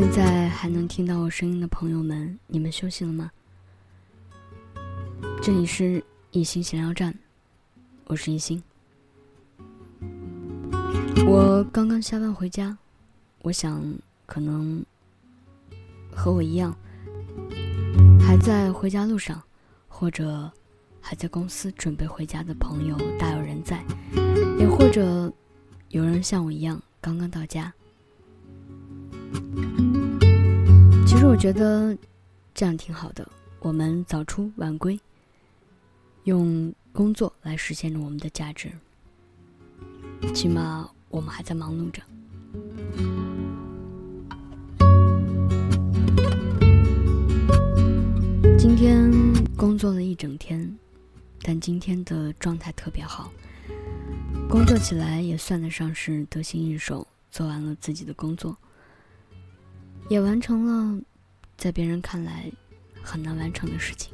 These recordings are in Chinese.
现在还能听到我声音的朋友们，你们休息了吗？这里是一心闲聊站，我是一心。我刚刚下班回家，我想可能和我一样，还在回家路上，或者还在公司准备回家的朋友大有人在，也或者有人像我一样刚刚到家。其实我觉得这样挺好的，我们早出晚归，用工作来实现着我们的价值。起码我们还在忙碌着。今天工作了一整天，但今天的状态特别好，工作起来也算得上是得心应手，做完了自己的工作。也完成了在别人看来很难完成的事情。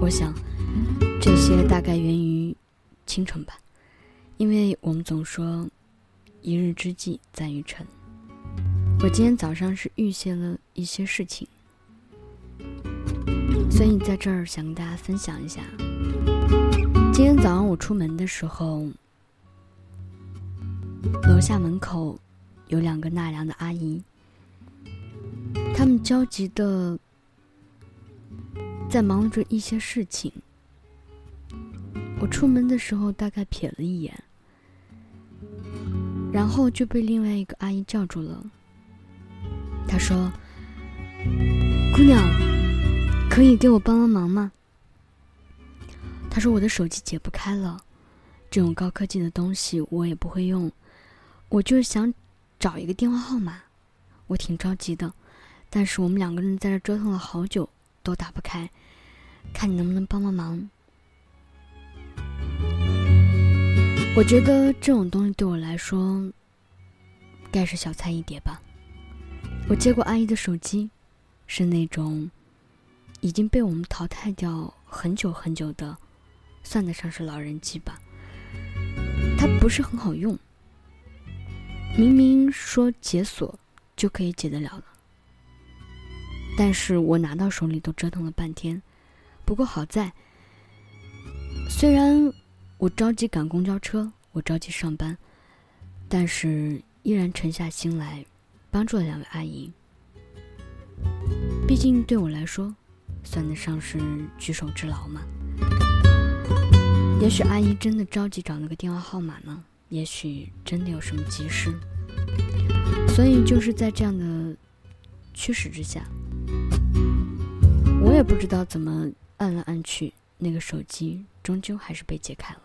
我想，这些大概源于清晨吧，因为我们总说一日之计在于晨。我今天早上是预泄了一些事情，所以在这儿想跟大家分享一下。今天早上我出门的时候，楼下门口有两个纳凉的阿姨。他们焦急的在忙着一些事情。我出门的时候大概瞥了一眼，然后就被另外一个阿姨叫住了。她说：“姑娘，可以给我帮帮忙吗？”她说：“我的手机解不开了，这种高科技的东西我也不会用，我就是想找一个电话号码，我挺着急的。”但是我们两个人在这折腾了好久，都打不开，看你能不能帮帮忙。我觉得这种东西对我来说，该是小菜一碟吧。我接过阿姨的手机，是那种已经被我们淘汰掉很久很久的，算得上是老人机吧。它不是很好用，明明说解锁就可以解得了的。但是我拿到手里都折腾了半天，不过好在，虽然我着急赶公交车，我着急上班，但是依然沉下心来，帮助了两位阿姨。毕竟对我来说，算得上是举手之劳嘛。也许阿姨真的着急找那个电话号码呢，也许真的有什么急事，所以就是在这样的驱使之下。不知道怎么按来按去，那个手机终究还是被解开了。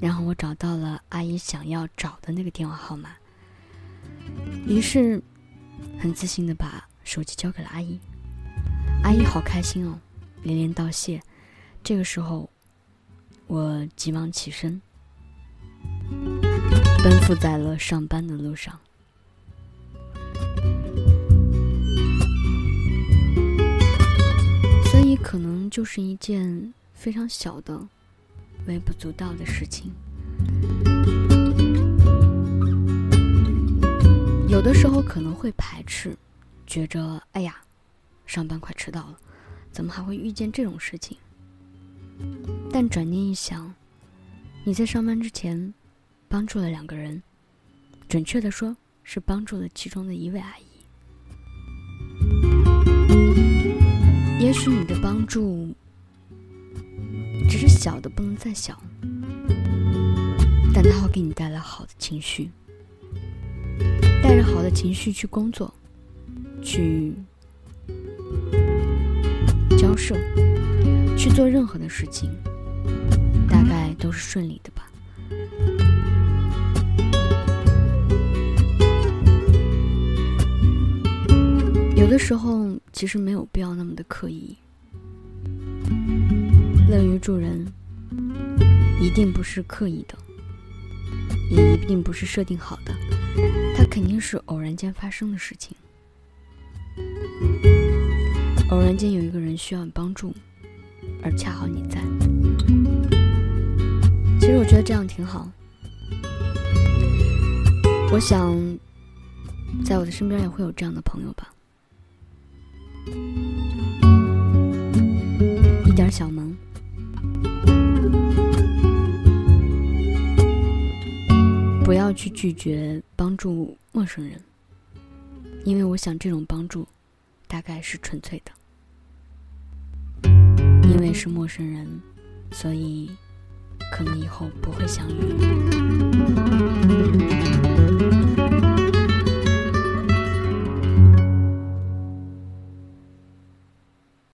然后我找到了阿姨想要找的那个电话号码，于是很自信的把手机交给了阿姨。阿姨好开心哦，连连道谢。这个时候，我急忙起身，奔赴在了上班的路上。可能就是一件非常小的、微不足道的事情。有的时候可能会排斥，觉着“哎呀，上班快迟到了，怎么还会遇见这种事情？”但转念一想，你在上班之前帮助了两个人，准确的说是帮助了其中的一位阿姨。也许你的帮助只是小的不能再小，但它会给你带来好的情绪，带着好的情绪去工作，去交涉，去做任何的事情，大概都是顺利的吧。有的时候。其实没有必要那么的刻意。乐于助人，一定不是刻意的，也一定不是设定好的，它肯定是偶然间发生的事情。偶然间有一个人需要你帮助，而恰好你在。其实我觉得这样挺好。我想，在我的身边也会有这样的朋友吧。一点小忙，不要去拒绝帮助陌生人，因为我想这种帮助大概是纯粹的。因为是陌生人，所以可能以后不会相遇。